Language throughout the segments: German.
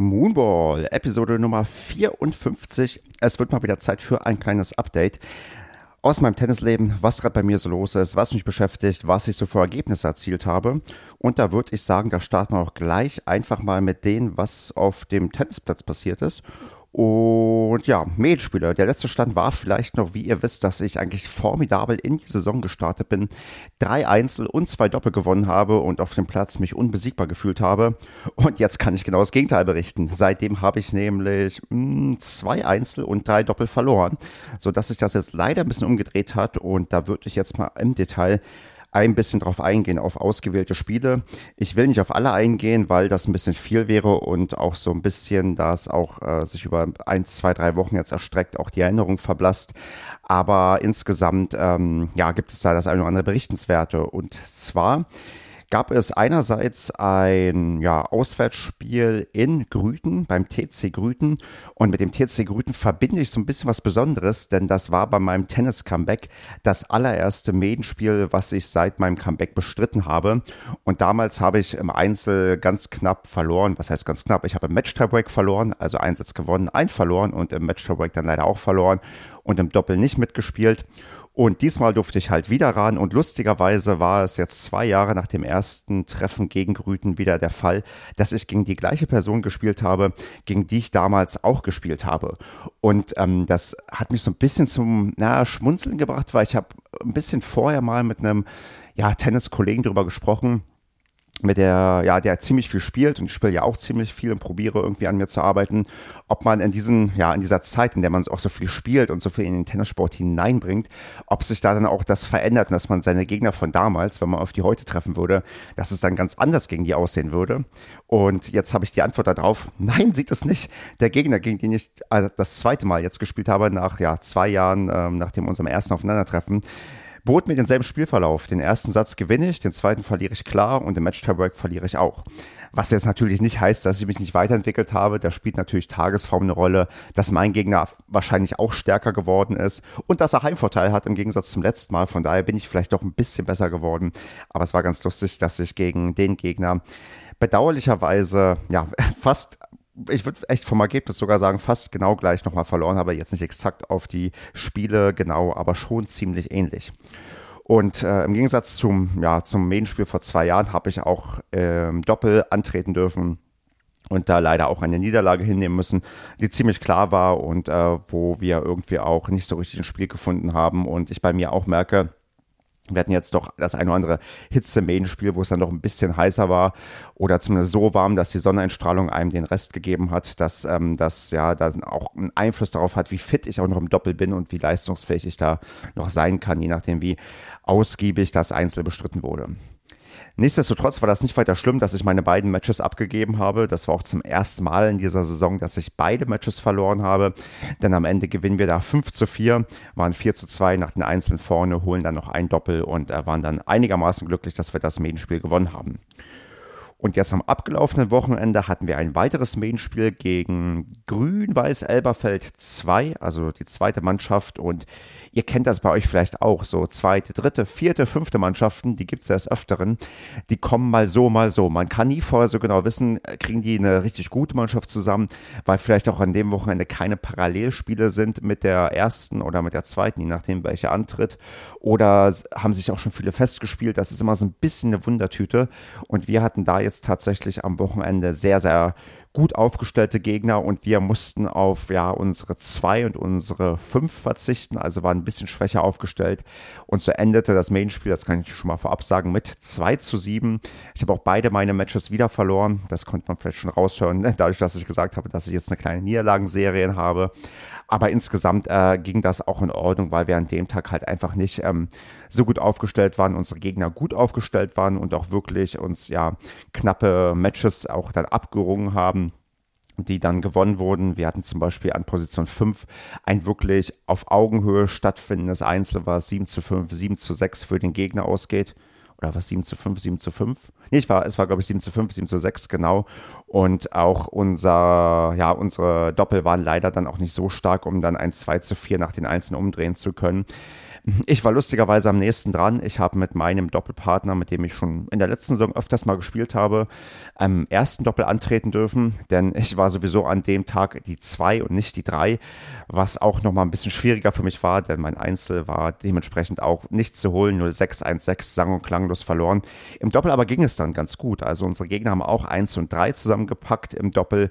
Moonball, Episode Nummer 54. Es wird mal wieder Zeit für ein kleines Update aus meinem Tennisleben, was gerade bei mir so los ist, was mich beschäftigt, was ich so für Ergebnisse erzielt habe. Und da würde ich sagen, da starten wir auch gleich einfach mal mit dem, was auf dem Tennisplatz passiert ist. Und ja, Mailspieler. Der letzte Stand war vielleicht noch, wie ihr wisst, dass ich eigentlich formidabel in die Saison gestartet bin, drei Einzel und zwei Doppel gewonnen habe und auf dem Platz mich unbesiegbar gefühlt habe. Und jetzt kann ich genau das Gegenteil berichten. Seitdem habe ich nämlich mh, hm, zwei Einzel und drei Doppel verloren, sodass sich das jetzt leider ein bisschen umgedreht hat. Und da würde ich jetzt mal im Detail ein bisschen drauf eingehen, auf ausgewählte Spiele. Ich will nicht auf alle eingehen, weil das ein bisschen viel wäre und auch so ein bisschen, da es auch äh, sich über ein, zwei, drei Wochen jetzt erstreckt, auch die Erinnerung verblasst. Aber insgesamt, ähm, ja, gibt es da das eine oder andere Berichtenswerte. Und zwar gab es einerseits ein ja, Auswärtsspiel in Grüten, beim TC Grüten. Und mit dem TC Grüten verbinde ich so ein bisschen was Besonderes, denn das war bei meinem Tennis-Comeback das allererste Medenspiel, was ich seit meinem Comeback bestritten habe. Und damals habe ich im Einzel ganz knapp verloren. Was heißt ganz knapp? Ich habe im Match-Tiebreak verloren, also ein Satz gewonnen, ein verloren und im Match-Tiebreak dann leider auch verloren und im Doppel nicht mitgespielt. Und diesmal durfte ich halt wieder ran und lustigerweise war es jetzt zwei Jahre nach dem ersten Treffen gegen Grüten wieder der Fall, dass ich gegen die gleiche Person gespielt habe, gegen die ich damals auch gespielt habe. Und ähm, das hat mich so ein bisschen zum na, Schmunzeln gebracht, weil ich habe ein bisschen vorher mal mit einem ja, Tenniskollegen darüber gesprochen, mit der, ja, der ziemlich viel spielt und ich spiele ja auch ziemlich viel und probiere irgendwie an mir zu arbeiten, ob man in diesen, ja, in dieser Zeit, in der man auch so viel spielt und so viel in den Tennissport hineinbringt, ob sich da dann auch das verändert und dass man seine Gegner von damals, wenn man auf die heute treffen würde, dass es dann ganz anders gegen die aussehen würde. Und jetzt habe ich die Antwort darauf, nein, sieht es nicht. Der Gegner, gegen den ich äh, das zweite Mal jetzt gespielt habe, nach ja, zwei Jahren, ähm, nachdem unserem ersten Aufeinandertreffen, bot mir denselben Spielverlauf. Den ersten Satz gewinne ich, den zweiten verliere ich klar und im Match Tiebreak verliere ich auch. Was jetzt natürlich nicht heißt, dass ich mich nicht weiterentwickelt habe. Da spielt natürlich Tagesform eine Rolle, dass mein Gegner wahrscheinlich auch stärker geworden ist und dass er Heimvorteil hat im Gegensatz zum letzten Mal. Von daher bin ich vielleicht doch ein bisschen besser geworden. Aber es war ganz lustig, dass ich gegen den Gegner bedauerlicherweise ja fast ich würde echt vom Ergebnis sogar sagen, fast genau gleich nochmal verloren, habe jetzt nicht exakt auf die Spiele genau, aber schon ziemlich ähnlich. Und äh, im Gegensatz zum, ja, zum Main-Spiel vor zwei Jahren habe ich auch ähm, Doppel antreten dürfen und da leider auch eine Niederlage hinnehmen müssen, die ziemlich klar war und äh, wo wir irgendwie auch nicht so richtig ein Spiel gefunden haben. Und ich bei mir auch merke, wir hatten jetzt doch das ein oder andere Hitze-Main-Spiel, wo es dann noch ein bisschen heißer war oder zumindest so warm, dass die Sonneneinstrahlung einem den Rest gegeben hat, dass ähm, das ja dann auch einen Einfluss darauf hat, wie fit ich auch noch im Doppel bin und wie leistungsfähig ich da noch sein kann, je nachdem, wie ausgiebig das Einzel bestritten wurde. Nichtsdestotrotz war das nicht weiter schlimm, dass ich meine beiden Matches abgegeben habe. Das war auch zum ersten Mal in dieser Saison, dass ich beide Matches verloren habe. Denn am Ende gewinnen wir da 5 zu 4, waren 4 zu 2 nach den Einzelnen vorne, holen dann noch ein Doppel und äh, waren dann einigermaßen glücklich, dass wir das Medienspiel gewonnen haben. Und jetzt am abgelaufenen Wochenende hatten wir ein weiteres Main-Spiel gegen Grün-Weiß Elberfeld 2, also die zweite Mannschaft. Und ihr kennt das bei euch vielleicht auch, so zweite, dritte, vierte, fünfte Mannschaften, die gibt es ja des Öfteren. Die kommen mal so, mal so. Man kann nie vorher so genau wissen, kriegen die eine richtig gute Mannschaft zusammen, weil vielleicht auch an dem Wochenende keine Parallelspiele sind mit der ersten oder mit der zweiten, je nachdem, welche antritt. Oder haben sich auch schon viele festgespielt. Das ist immer so ein bisschen eine Wundertüte. Und wir hatten da jetzt jetzt tatsächlich am Wochenende sehr, sehr gut aufgestellte Gegner und wir mussten auf ja unsere zwei und unsere fünf verzichten, also waren ein bisschen schwächer aufgestellt. Und so endete das Main-Spiel, das kann ich schon mal vorab sagen, mit 2 zu 7. Ich habe auch beide meine Matches wieder verloren. Das konnte man vielleicht schon raushören, dadurch, dass ich gesagt habe, dass ich jetzt eine kleine Niederlagenserie habe. Aber insgesamt äh, ging das auch in Ordnung, weil wir an dem Tag halt einfach nicht ähm, so gut aufgestellt waren, unsere Gegner gut aufgestellt waren und auch wirklich uns ja knappe Matches auch dann abgerungen haben die dann gewonnen wurden. Wir hatten zum Beispiel an Position 5 ein wirklich auf Augenhöhe stattfindendes Einzel, was 7 zu 5, 7 zu 6 für den Gegner ausgeht oder was 7 zu 5, 7 zu 5? Nee, ich war, es war, glaube ich, 7 zu 5, 7 zu 6, genau. Und auch unser, ja, unsere Doppel waren leider dann auch nicht so stark, um dann ein 2 zu 4 nach den Einzelnen umdrehen zu können. Ich war lustigerweise am nächsten dran. Ich habe mit meinem Doppelpartner, mit dem ich schon in der letzten Saison öfters mal gespielt habe, am ersten Doppel antreten dürfen, denn ich war sowieso an dem Tag die zwei und nicht die drei, was auch nochmal ein bisschen schwieriger für mich war, denn mein Einzel war dementsprechend auch nicht zu holen, 0-6-1-6, sang- und klanglos verloren. Im Doppel aber ging es dann ganz gut. Also unsere Gegner haben auch 1 und 3 zusammengepackt im Doppel.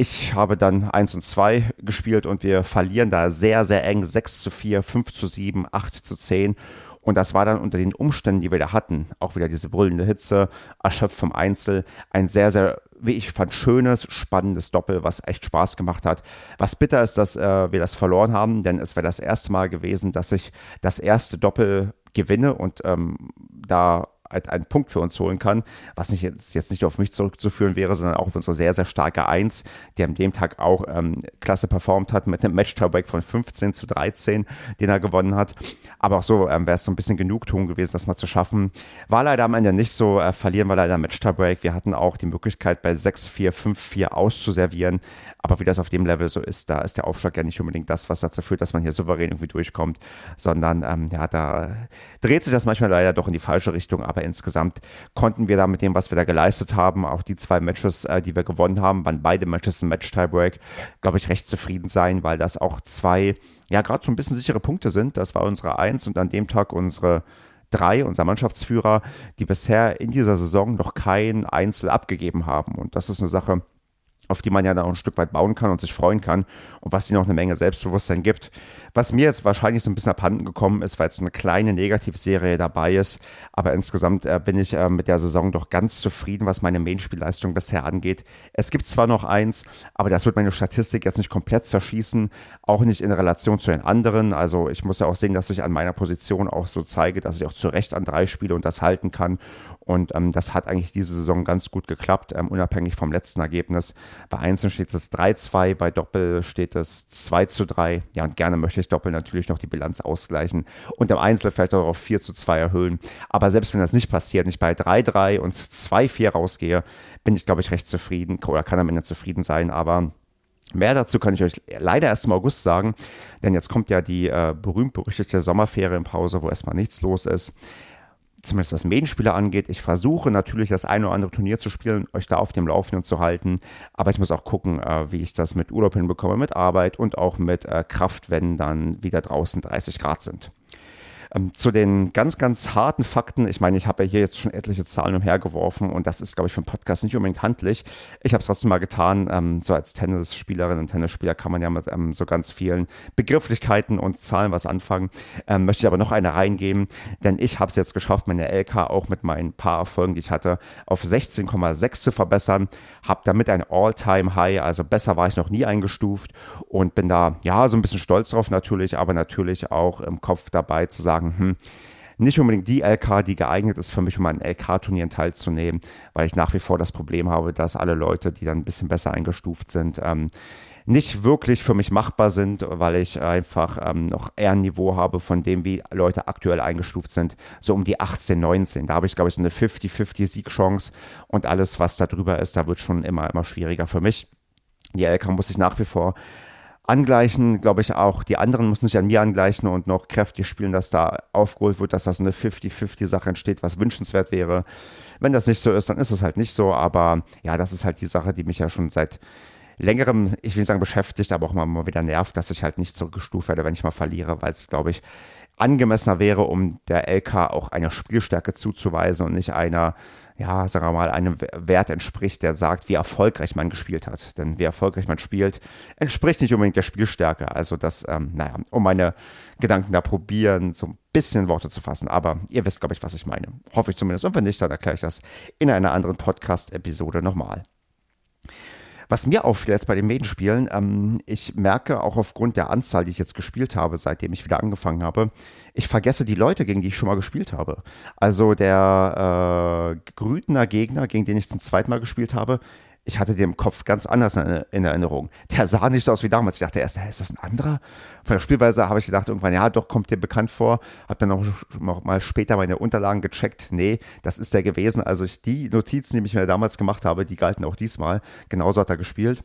Ich habe dann 1 und 2 gespielt und wir verlieren da sehr, sehr eng 6 zu 4, 5 zu 7, 8 zu 10. Und das war dann unter den Umständen, die wir da hatten, auch wieder diese brüllende Hitze, erschöpft vom Einzel, ein sehr, sehr, wie ich fand, schönes, spannendes Doppel, was echt Spaß gemacht hat. Was bitter ist, dass äh, wir das verloren haben, denn es wäre das erste Mal gewesen, dass ich das erste Doppel gewinne und ähm, da einen Punkt für uns holen kann, was nicht jetzt, jetzt nicht auf mich zurückzuführen wäre, sondern auch auf unsere sehr, sehr starke Eins, die an dem Tag auch ähm, klasse performt hat mit einem Match-Tiebreak von 15 zu 13, den er gewonnen hat. Aber auch so ähm, wäre es so ein bisschen Genugtuung gewesen, das mal zu schaffen. War leider am Ende nicht so, äh, verlieren wir leider Match-Tiebreak. Wir hatten auch die Möglichkeit bei 6-4, 5-4 auszuservieren, aber wie das auf dem Level so ist, da ist der Aufschlag ja nicht unbedingt das, was dazu führt, dass man hier souverän irgendwie durchkommt, sondern ähm, ja, da dreht sich das manchmal leider doch in die falsche Richtung. Aber insgesamt konnten wir da mit dem, was wir da geleistet haben, auch die zwei Matches, äh, die wir gewonnen haben, waren beide Matches ein Match-Tiebreak, glaube ich, recht zufrieden sein, weil das auch zwei, ja, gerade so ein bisschen sichere Punkte sind. Das war unsere Eins und an dem Tag unsere drei, unser Mannschaftsführer, die bisher in dieser Saison noch kein Einzel abgegeben haben. Und das ist eine Sache, auf die man ja dann auch ein Stück weit bauen kann und sich freuen kann und was ihnen auch eine Menge Selbstbewusstsein gibt. Was mir jetzt wahrscheinlich so ein bisschen abhanden gekommen ist, weil jetzt eine kleine Negativserie dabei ist, aber insgesamt äh, bin ich äh, mit der Saison doch ganz zufrieden, was meine Main-Spielleistung bisher angeht. Es gibt zwar noch eins, aber das wird meine Statistik jetzt nicht komplett zerschießen, auch nicht in Relation zu den anderen. Also ich muss ja auch sehen, dass ich an meiner Position auch so zeige, dass ich auch zu Recht an drei spiele und das halten kann. Und ähm, das hat eigentlich diese Saison ganz gut geklappt, ähm, unabhängig vom letzten Ergebnis. Bei Einzelnen steht es 3-2, bei Doppel steht es 2 zu 3. Ja, und gerne möchte ich Doppel natürlich noch die Bilanz ausgleichen und im Einzel vielleicht auch auf 4 zu 2 erhöhen. Aber selbst wenn das nicht passiert, nicht bei 3-3 und 2-4 rausgehe, bin ich, glaube ich, recht zufrieden oder kann am Ende zufrieden sein. Aber Mehr dazu kann ich euch leider erst im August sagen, denn jetzt kommt ja die äh, berühmt-berüchtigte Sommerferienpause, wo erstmal nichts los ist zumindest was Medienspieler angeht. Ich versuche natürlich das eine oder andere Turnier zu spielen, euch da auf dem Laufenden zu halten. Aber ich muss auch gucken, äh, wie ich das mit Urlaub hinbekomme, mit Arbeit und auch mit äh, Kraft, wenn dann wieder draußen 30 Grad sind. Ähm, zu den ganz, ganz harten Fakten. Ich meine, ich habe ja hier jetzt schon etliche Zahlen umhergeworfen und das ist, glaube ich, für einen Podcast nicht unbedingt handlich. Ich habe es trotzdem mal getan. Ähm, so als Tennisspielerin und Tennisspieler kann man ja mit ähm, so ganz vielen Begrifflichkeiten und Zahlen was anfangen. Ähm, möchte ich aber noch eine reingeben, denn ich habe es jetzt geschafft, meine LK auch mit meinen paar Erfolgen, die ich hatte, auf 16,6 zu verbessern. Habe damit ein All-Time-High, also besser war ich noch nie eingestuft und bin da, ja, so ein bisschen stolz drauf natürlich, aber natürlich auch im Kopf dabei zu sagen, sagen, hm, nicht unbedingt die LK, die geeignet ist für mich, um an LK-Turnieren teilzunehmen, weil ich nach wie vor das Problem habe, dass alle Leute, die dann ein bisschen besser eingestuft sind, ähm, nicht wirklich für mich machbar sind, weil ich einfach ähm, noch eher ein Niveau habe von dem, wie Leute aktuell eingestuft sind, so um die 18, 19. Da habe ich, glaube ich, so eine 50-50 Siegchance und alles, was da drüber ist, da wird schon immer, immer schwieriger für mich. Die LK muss ich nach wie vor angleichen, glaube ich auch. Die anderen müssen sich an mir angleichen und noch kräftig spielen, dass da aufgeholt wird, dass das eine 50-50-Sache entsteht, was wünschenswert wäre. Wenn das nicht so ist, dann ist es halt nicht so. Aber ja, das ist halt die Sache, die mich ja schon seit längerem, ich will nicht sagen beschäftigt, aber auch immer mal wieder nervt, dass ich halt nicht zurückgestuft werde, wenn ich mal verliere, weil es, glaube ich, angemessener wäre, um der LK auch einer Spielstärke zuzuweisen und nicht einer ja, sagen wir mal, einem Wert entspricht, der sagt, wie erfolgreich man gespielt hat. Denn wie erfolgreich man spielt, entspricht nicht unbedingt der Spielstärke. Also das, ähm, naja, um meine Gedanken da probieren, so ein bisschen Worte zu fassen. Aber ihr wisst, glaube ich, was ich meine. Hoffe ich zumindest. Und wenn nicht, dann erkläre ich das in einer anderen Podcast-Episode nochmal. Was mir auffiel jetzt bei den Medienspielen, ähm, ich merke auch aufgrund der Anzahl, die ich jetzt gespielt habe, seitdem ich wieder angefangen habe, ich vergesse die Leute, gegen die ich schon mal gespielt habe. Also der äh, Grütener Gegner, gegen den ich zum zweiten Mal gespielt habe, ich hatte den im Kopf ganz anders in, Erinnerung. Der sah nicht so aus wie damals. Ich dachte erst, ist das ein anderer? Von der Spielweise habe ich gedacht, irgendwann, ja, doch, kommt dir bekannt vor. Habe dann noch, mal später meine Unterlagen gecheckt. Nee, das ist der gewesen. Also ich, die Notizen, die ich mir damals gemacht habe, die galten auch diesmal. Genauso hat er gespielt.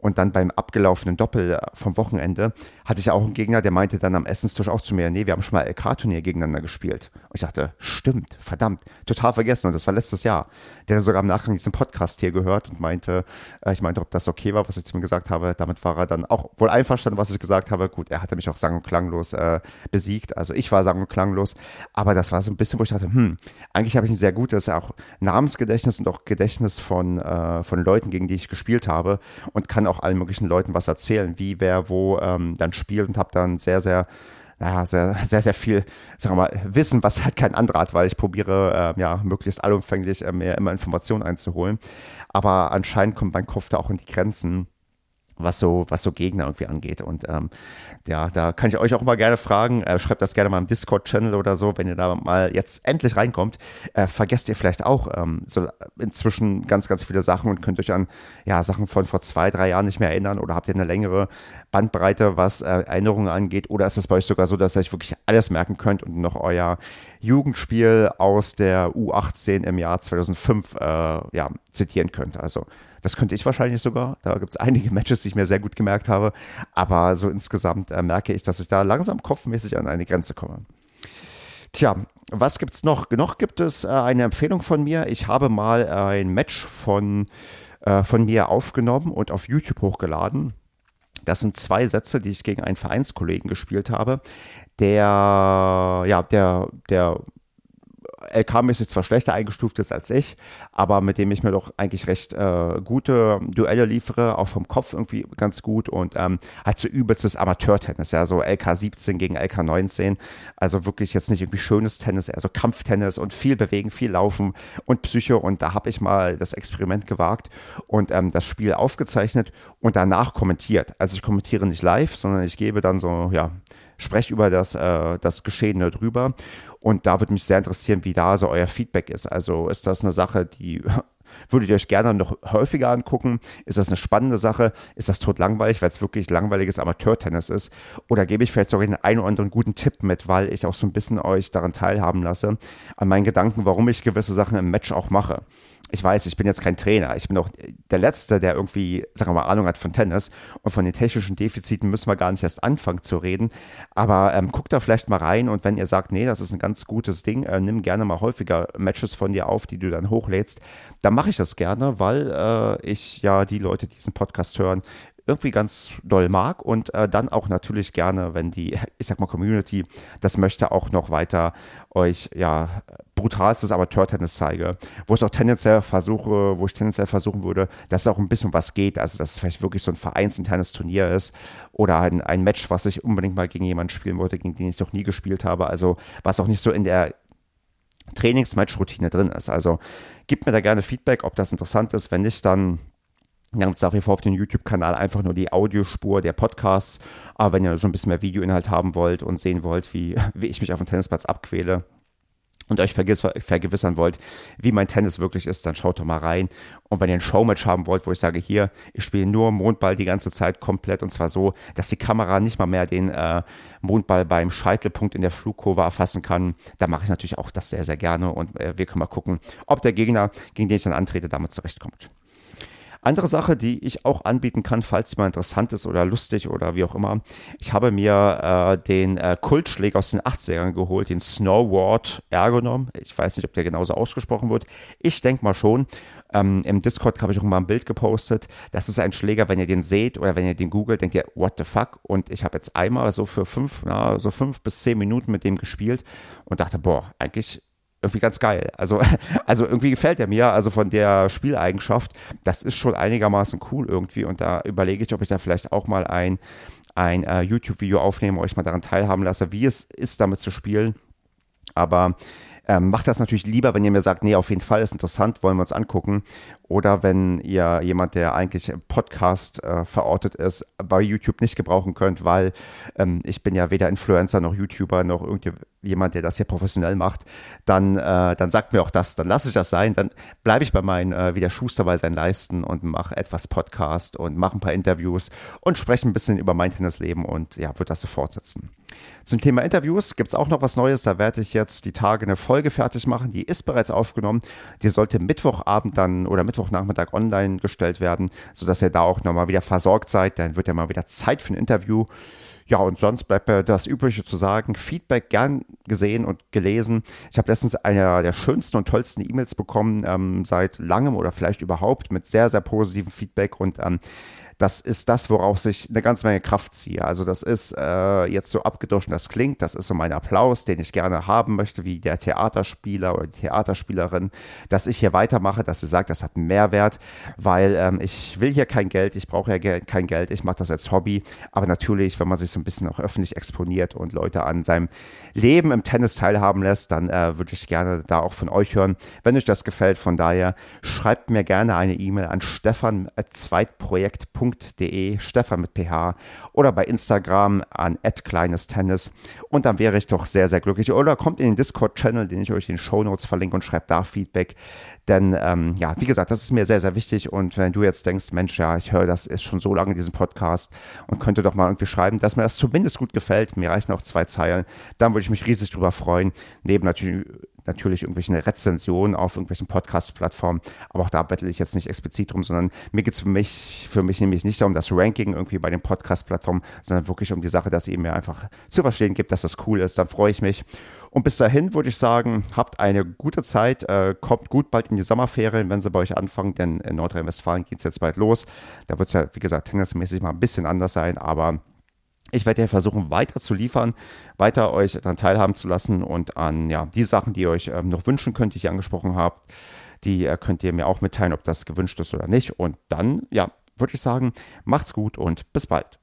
Und dann beim abgelaufenen Doppel äh, vom Wochenende hatte ich auch einen Gegner, der meinte dann am Essenstisch auch zu mir, nee, wir haben schon mal LK-Turnier gegeneinander gespielt. Und ich dachte, stimmt, verdammt, total vergessen. Und das war letztes Jahr. Der hat sogar im Nachgang diesen Podcast hier gehört und meinte, äh, ich meinte, ob das okay war, was ich zu ihm gesagt habe. Damit war er dann auch wohl einverstanden, was ich gesagt habe. Gut, er hatte mich auch sang- und klanglos äh, besiegt. Also ich war sang- und klanglos. Aber das war so ein bisschen, wo ich dachte, hm, eigentlich habe ich ein sehr gutes auch Namensgedächtnis und auch Gedächtnis von, äh, von Leuten, gegen die ich gespielt habe und kann auch allen möglichen Leuten was erzählen, wie wer wo ähm, dann spielt und habe dann sehr, sehr naja, sehr, sehr, sehr viel, sagen wir mal, Wissen, was halt kein anderer hat, weil ich probiere, äh, ja, möglichst allumfänglich äh, mehr immer Informationen einzuholen. Aber anscheinend kommt mein Kopf da auch in die Grenzen was so, was so Gegner irgendwie angeht. Und ähm, ja, da kann ich euch auch mal gerne fragen. Äh, schreibt das gerne mal im Discord-Channel oder so, wenn ihr da mal jetzt endlich reinkommt. Äh, vergesst ihr vielleicht auch ähm, so inzwischen ganz, ganz viele Sachen und könnt euch an ja, Sachen von vor zwei, drei Jahren nicht mehr erinnern oder habt ihr eine längere Bandbreite, was äh, Erinnerungen angeht? Oder ist es bei euch sogar so, dass ihr euch wirklich alles merken könnt und noch euer Jugendspiel aus der U18 im Jahr 2005 äh, ja, zitieren könnt? Also das könnte ich wahrscheinlich sogar. Da gibt es einige Matches, die ich mir sehr gut gemerkt habe. Aber so insgesamt äh, merke ich, dass ich da langsam kopfmäßig an eine Grenze komme. Tja, was gibt es noch? Noch gibt es äh, eine Empfehlung von mir. Ich habe mal ein Match von, äh, von mir aufgenommen und auf YouTube hochgeladen. Das sind zwei Sätze, die ich gegen einen Vereinskollegen gespielt habe, der, ja, der, der LK-mäßig zwar schlechter eingestuft ist als ich, aber mit dem ich mir doch eigentlich recht äh, gute Duelle liefere, auch vom Kopf irgendwie ganz gut und ähm, hat so übelstes Amateurtennis, ja, so LK 17 gegen LK 19, also wirklich jetzt nicht irgendwie schönes Tennis, eher so Kampftennis und viel bewegen, viel laufen und Psycho und da habe ich mal das Experiment gewagt und ähm, das Spiel aufgezeichnet und danach kommentiert. Also ich kommentiere nicht live, sondern ich gebe dann so, ja, spreche über das, äh, das Geschehene drüber. Und da würde mich sehr interessieren, wie da so euer Feedback ist. Also ist das eine Sache, die Würdet ihr euch gerne noch häufiger angucken? Ist das eine spannende Sache? Ist das tot langweilig, weil es wirklich langweiliges Amateurtennis ist? Oder gebe ich vielleicht sogar den einen oder anderen guten Tipp mit, weil ich auch so ein bisschen euch daran teilhaben lasse, an meinen Gedanken, warum ich gewisse Sachen im Match auch mache ich weiß, ich bin jetzt kein Trainer. Ich bin auch der Letzte, der irgendwie, sagen wir mal, Ahnung hat von Tennis. Und von den technischen Defiziten müssen wir gar nicht erst anfangen zu reden. Aber ähm, guckt da vielleicht mal rein und wenn ihr sagt, nee, das ist ein ganz gutes Ding, äh, nimm gerne mal häufiger Matches von dir auf, die du dann hochlädst, dann mache ich das gerne, weil äh, ich ja die Leute, die diesen Podcast hören, irgendwie ganz doll mag und äh, dann auch natürlich gerne, wenn die, ich sag mal, Community das möchte, auch noch weiter euch ja brutalstes Amateurtennis zeige, wo ich auch tendenziell versuche, wo ich tendenziell versuchen würde, dass auch ein bisschen was geht, also dass es vielleicht wirklich so ein vereinsinternes Turnier ist oder ein, ein Match, was ich unbedingt mal gegen jemanden spielen wollte, gegen den ich noch nie gespielt habe, also was auch nicht so in der Trainingsmatch-Routine drin ist. Also gebt mir da gerne Feedback, ob das interessant ist. Wenn nicht, dann gibt es nach wie vor auf dem YouTube-Kanal einfach nur die Audiospur der Podcasts. Aber wenn ihr so ein bisschen mehr Videoinhalt haben wollt und sehen wollt, wie, wie ich mich auf dem Tennisplatz abquäle, und euch vergewissern wollt, wie mein Tennis wirklich ist, dann schaut doch mal rein. Und wenn ihr ein Showmatch haben wollt, wo ich sage, hier, ich spiele nur Mondball die ganze Zeit komplett und zwar so, dass die Kamera nicht mal mehr den äh, Mondball beim Scheitelpunkt in der Flugkurve erfassen kann, dann mache ich natürlich auch das sehr, sehr gerne und äh, wir können mal gucken, ob der Gegner, gegen den ich dann antrete, damit zurechtkommt. Andere Sache, die ich auch anbieten kann, falls die mal interessant ist oder lustig oder wie auch immer. Ich habe mir äh, den äh, Kultschläger aus den 80ern geholt, den Snowward Ergonom. Ich weiß nicht, ob der genauso ausgesprochen wird. Ich denke mal schon. Ähm, Im Discord habe ich auch mal ein Bild gepostet. Das ist ein Schläger, wenn ihr den seht oder wenn ihr den googelt, denkt ihr, what the fuck? Und ich habe jetzt einmal so für fünf, na, so fünf bis zehn Minuten mit dem gespielt und dachte, boah, eigentlich irgendwie ganz geil. Also, also irgendwie gefällt er mir, also von der Spieleigenschaft, das ist schon einigermaßen cool irgendwie und da überlege ich, ob ich da vielleicht auch mal ein, ein uh, YouTube-Video aufnehme, euch mal daran teilhaben lasse, wie es ist, damit zu spielen. Aber ähm, macht das natürlich lieber, wenn ihr mir sagt, nee, auf jeden Fall ist interessant, wollen wir uns angucken. Oder wenn ihr jemand, der eigentlich Podcast äh, verortet ist, bei YouTube nicht gebrauchen könnt, weil ähm, ich bin ja weder Influencer noch YouTuber noch jemand, der das hier professionell macht, dann, äh, dann sagt mir auch das, dann lasse ich das sein, dann bleibe ich bei meinen, äh, wie der Schuster bei seinen Leisten und mache etwas Podcast und mache ein paar Interviews und spreche ein bisschen über mein Tennisleben und ja, würde das so fortsetzen. Zum Thema Interviews gibt es auch noch was Neues, da werde ich jetzt die Tage eine Folge fertig machen, die ist bereits aufgenommen, die sollte Mittwochabend dann oder Mittwochnachmittag online gestellt werden, sodass ihr da auch nochmal wieder versorgt seid, dann wird ja mal wieder Zeit für ein Interview. Ja, und sonst bleibt mir das Übliche zu sagen. Feedback gern gesehen und gelesen. Ich habe letztens eine der schönsten und tollsten E-Mails bekommen, ähm, seit langem oder vielleicht überhaupt, mit sehr, sehr positivem Feedback. Und ähm, das ist das, woraus ich eine ganze Menge Kraft ziehe. Also das ist äh, jetzt so abgedroschen, das klingt, das ist so mein Applaus, den ich gerne haben möchte, wie der Theaterspieler oder die Theaterspielerin, dass ich hier weitermache, dass sie sagt, das hat einen Mehrwert, weil ähm, ich will hier kein Geld, ich brauche ja kein Geld, ich mache das als Hobby, aber natürlich, wenn man sich so ein bisschen auch öffentlich exponiert und Leute an seinem Leben im Tennis teilhaben lässt, dann äh, würde ich gerne da auch von euch hören, wenn euch das gefällt. Von daher schreibt mir gerne eine E-Mail an stefan.zweitprojekt.de stefan.de, Stefan mit PH oder bei Instagram an @kleinestennis und dann wäre ich doch sehr, sehr glücklich. Oder kommt in den Discord-Channel, den ich euch in den Show Notes verlinke und schreibt da Feedback. Denn ähm, ja, wie gesagt, das ist mir sehr, sehr wichtig und wenn du jetzt denkst, Mensch, ja, ich höre das ist schon so lange in diesem Podcast und könnte doch mal irgendwie schreiben, dass mir das zumindest gut gefällt, mir reichen auch zwei Zeilen, dann würde ich mich riesig drüber freuen. Neben natürlich natürlich irgendwelchen Rezensionen auf irgendwelchen Podcast-Plattformen, aber auch da bettel ich jetzt nicht explizit drum, sondern mir geht es für mich, für mich nämlich nicht um das Ranking irgendwie bei den Podcast-Plattformen, sondern wirklich um die Sache, dass ihr mir einfach zu verstehen gibt, dass das cool ist, dann freue ich mich. Und bis dahin würde ich sagen, habt eine gute Zeit, äh, kommt gut bald in die Sommerferien, wenn sie bei euch anfangen, denn in Nordrhein-Westfalen geht es jetzt bald los. Da wird es ja, wie gesagt, tennismäßig mal ein bisschen anders sein, aber ich werde ja versuchen, weiter zu liefern, weiter euch daran teilhaben zu lassen und an ja, die Sachen, die ihr euch ähm, noch wünschen könnt, die ich angesprochen habe, die äh, könnt ihr mir auch mitteilen, ob das gewünscht ist oder nicht. Und dann, ja, würde ich sagen, macht's gut und bis bald.